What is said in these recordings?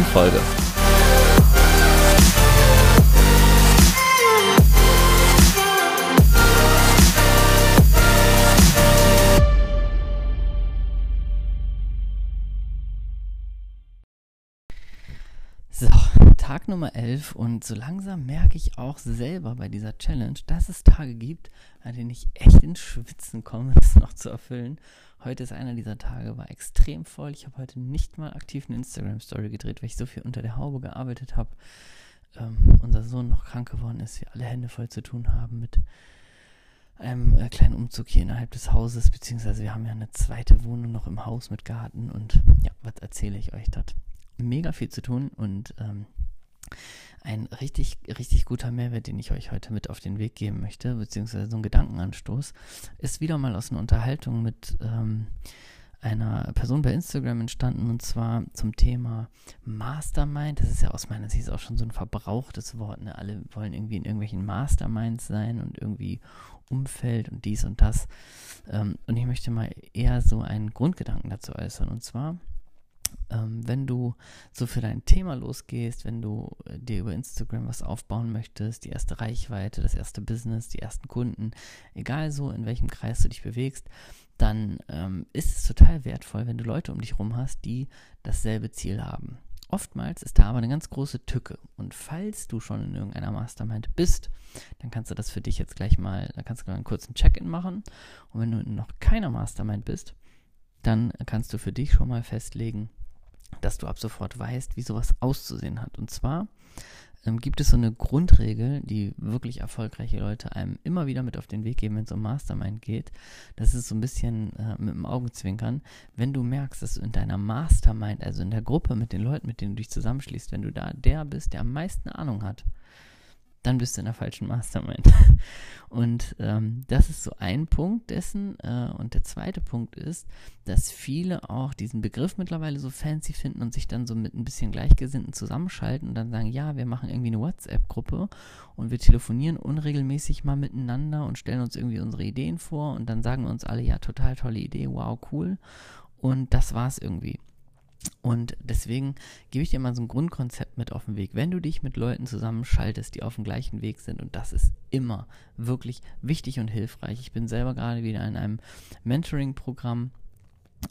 neuen Tag Nummer 11 und so langsam merke ich auch selber bei dieser Challenge, dass es Tage gibt, an denen ich echt ins Schwitzen komme, das noch zu erfüllen. Heute ist einer dieser Tage, war extrem voll. Ich habe heute nicht mal aktiv eine Instagram-Story gedreht, weil ich so viel unter der Haube gearbeitet habe. Ähm, unser Sohn noch krank geworden ist, wir alle Hände voll zu tun haben mit einem äh, kleinen Umzug hier innerhalb des Hauses, beziehungsweise wir haben ja eine zweite Wohnung noch im Haus mit Garten und ja, was erzähle ich euch? Das mega viel zu tun und ähm, ein richtig, richtig guter Mehrwert, den ich euch heute mit auf den Weg geben möchte, beziehungsweise so ein Gedankenanstoß, ist wieder mal aus einer Unterhaltung mit ähm, einer Person bei Instagram entstanden und zwar zum Thema Mastermind. Das ist ja aus meiner Sicht auch schon so ein verbrauchtes Wort. Ne? Alle wollen irgendwie in irgendwelchen Masterminds sein und irgendwie Umfeld und dies und das. Ähm, und ich möchte mal eher so einen Grundgedanken dazu äußern. Und zwar ähm, wenn du so für dein Thema losgehst, wenn du äh, dir über Instagram was aufbauen möchtest, die erste Reichweite, das erste Business, die ersten Kunden, egal so in welchem Kreis du dich bewegst, dann ähm, ist es total wertvoll, wenn du Leute um dich herum hast, die dasselbe Ziel haben. Oftmals ist da aber eine ganz große Tücke. Und falls du schon in irgendeiner Mastermind bist, dann kannst du das für dich jetzt gleich mal, da kannst du einen kurzen Check-in machen. Und wenn du noch keiner Mastermind bist, dann kannst du für dich schon mal festlegen, dass du ab sofort weißt, wie sowas auszusehen hat. Und zwar ähm, gibt es so eine Grundregel, die wirklich erfolgreiche Leute einem immer wieder mit auf den Weg geben, wenn es um Mastermind geht. Das ist so ein bisschen äh, mit dem Augenzwinkern. Wenn du merkst, dass du in deiner Mastermind, also in der Gruppe mit den Leuten, mit denen du dich zusammenschließt, wenn du da der bist, der am meisten Ahnung hat, dann bist du in der falschen Mastermind. Und ähm, das ist so ein Punkt dessen. Äh, und der zweite Punkt ist, dass viele auch diesen Begriff mittlerweile so fancy finden und sich dann so mit ein bisschen Gleichgesinnten zusammenschalten und dann sagen, ja, wir machen irgendwie eine WhatsApp-Gruppe und wir telefonieren unregelmäßig mal miteinander und stellen uns irgendwie unsere Ideen vor und dann sagen uns alle, ja, total tolle Idee, wow, cool. Und das war's irgendwie. Und deswegen gebe ich dir mal so ein Grundkonzept mit auf den Weg. Wenn du dich mit Leuten zusammenschaltest, die auf dem gleichen Weg sind, und das ist immer wirklich wichtig und hilfreich. Ich bin selber gerade wieder in einem Mentoring-Programm.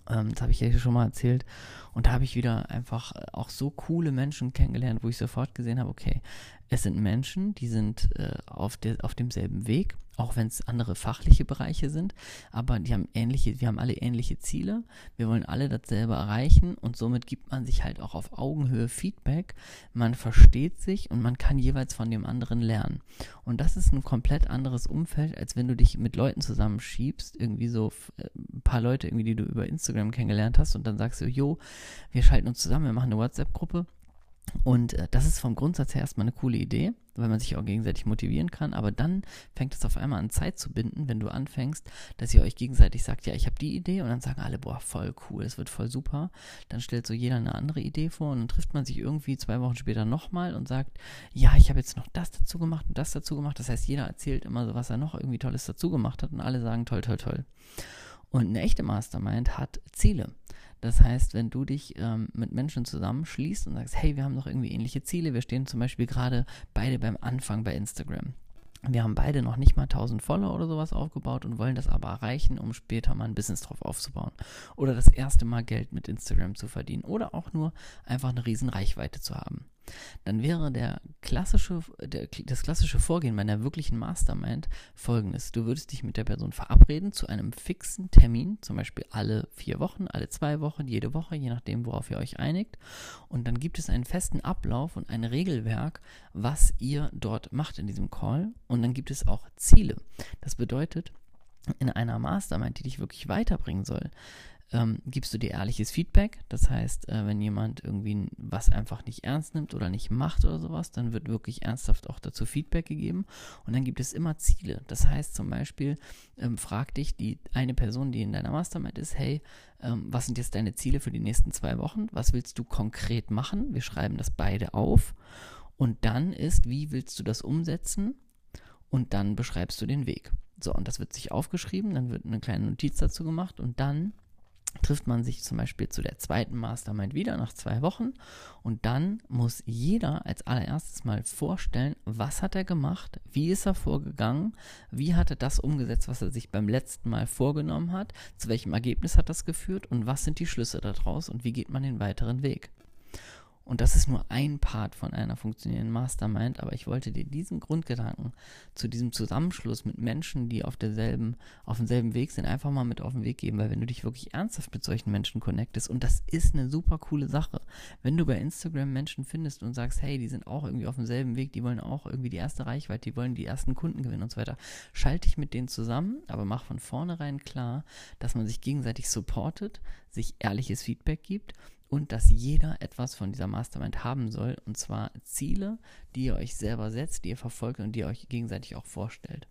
Ähm, das habe ich ja schon mal erzählt. Und da habe ich wieder einfach auch so coole Menschen kennengelernt, wo ich sofort gesehen habe, okay, es sind Menschen, die sind äh, auf, der, auf demselben Weg, auch wenn es andere fachliche Bereiche sind, aber die haben ähnliche, wir haben alle ähnliche Ziele, wir wollen alle dasselbe erreichen und somit gibt man sich halt auch auf Augenhöhe Feedback, man versteht sich und man kann jeweils von dem anderen lernen. Und das ist ein komplett anderes Umfeld, als wenn du dich mit Leuten zusammenschiebst, irgendwie so äh, ein paar Leute irgendwie, die du über Instagram kennengelernt hast und dann sagst du, jo, wir schalten uns zusammen, wir machen eine WhatsApp-Gruppe und äh, das ist vom Grundsatz her erstmal eine coole Idee, weil man sich auch gegenseitig motivieren kann. Aber dann fängt es auf einmal an Zeit zu binden, wenn du anfängst, dass ihr euch gegenseitig sagt, ja, ich habe die Idee und dann sagen alle, boah, voll cool, es wird voll super. Dann stellt so jeder eine andere Idee vor und dann trifft man sich irgendwie zwei Wochen später nochmal und sagt, ja, ich habe jetzt noch das dazu gemacht und das dazu gemacht. Das heißt, jeder erzählt immer so, was er noch irgendwie Tolles dazu gemacht hat und alle sagen, toll, toll, toll. Und eine echte Mastermind hat Ziele. Das heißt, wenn du dich ähm, mit Menschen zusammenschließt und sagst, hey, wir haben doch irgendwie ähnliche Ziele, wir stehen zum Beispiel gerade beide beim Anfang bei Instagram. Wir haben beide noch nicht mal 1000 Follower oder sowas aufgebaut und wollen das aber erreichen, um später mal ein Business drauf aufzubauen. Oder das erste Mal Geld mit Instagram zu verdienen. Oder auch nur einfach eine riesen Reichweite zu haben dann wäre der klassische, der, das klassische Vorgehen bei einer wirklichen Mastermind folgendes. Du würdest dich mit der Person verabreden zu einem fixen Termin, zum Beispiel alle vier Wochen, alle zwei Wochen, jede Woche, je nachdem, worauf ihr euch einigt. Und dann gibt es einen festen Ablauf und ein Regelwerk, was ihr dort macht in diesem Call. Und dann gibt es auch Ziele. Das bedeutet, in einer Mastermind, die dich wirklich weiterbringen soll, ähm, gibst du dir ehrliches Feedback. Das heißt, äh, wenn jemand irgendwie was einfach nicht ernst nimmt oder nicht macht oder sowas, dann wird wirklich ernsthaft auch dazu Feedback gegeben. Und dann gibt es immer Ziele. Das heißt zum Beispiel, ähm, frag dich die eine Person, die in deiner Mastermind ist, hey, ähm, was sind jetzt deine Ziele für die nächsten zwei Wochen? Was willst du konkret machen? Wir schreiben das beide auf. Und dann ist, wie willst du das umsetzen? Und dann beschreibst du den Weg. So, und das wird sich aufgeschrieben, dann wird eine kleine Notiz dazu gemacht und dann trifft man sich zum Beispiel zu der zweiten Mastermind wieder nach zwei Wochen und dann muss jeder als allererstes mal vorstellen, was hat er gemacht, wie ist er vorgegangen, wie hat er das umgesetzt, was er sich beim letzten Mal vorgenommen hat, zu welchem Ergebnis hat das geführt und was sind die Schlüsse daraus und wie geht man den weiteren Weg. Und das ist nur ein Part von einer funktionierenden Mastermind, aber ich wollte dir diesen Grundgedanken zu diesem Zusammenschluss mit Menschen, die auf derselben, auf demselben Weg sind, einfach mal mit auf den Weg geben, weil wenn du dich wirklich ernsthaft mit solchen Menschen connectest, und das ist eine super coole Sache, wenn du bei Instagram Menschen findest und sagst, hey, die sind auch irgendwie auf demselben Weg, die wollen auch irgendwie die erste Reichweite, die wollen die ersten Kunden gewinnen und so weiter, schalte dich mit denen zusammen, aber mach von vornherein klar, dass man sich gegenseitig supportet, sich ehrliches Feedback gibt und dass jeder etwas von dieser Mastermind haben soll, und zwar Ziele, die ihr euch selber setzt, die ihr verfolgt und die ihr euch gegenseitig auch vorstellt.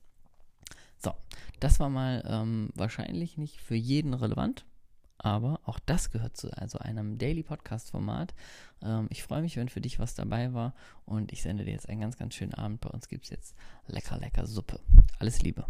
So, das war mal ähm, wahrscheinlich nicht für jeden relevant, aber auch das gehört zu also einem Daily Podcast Format. Ähm, ich freue mich, wenn für dich was dabei war und ich sende dir jetzt einen ganz, ganz schönen Abend. Bei uns gibt es jetzt lecker, lecker Suppe. Alles Liebe.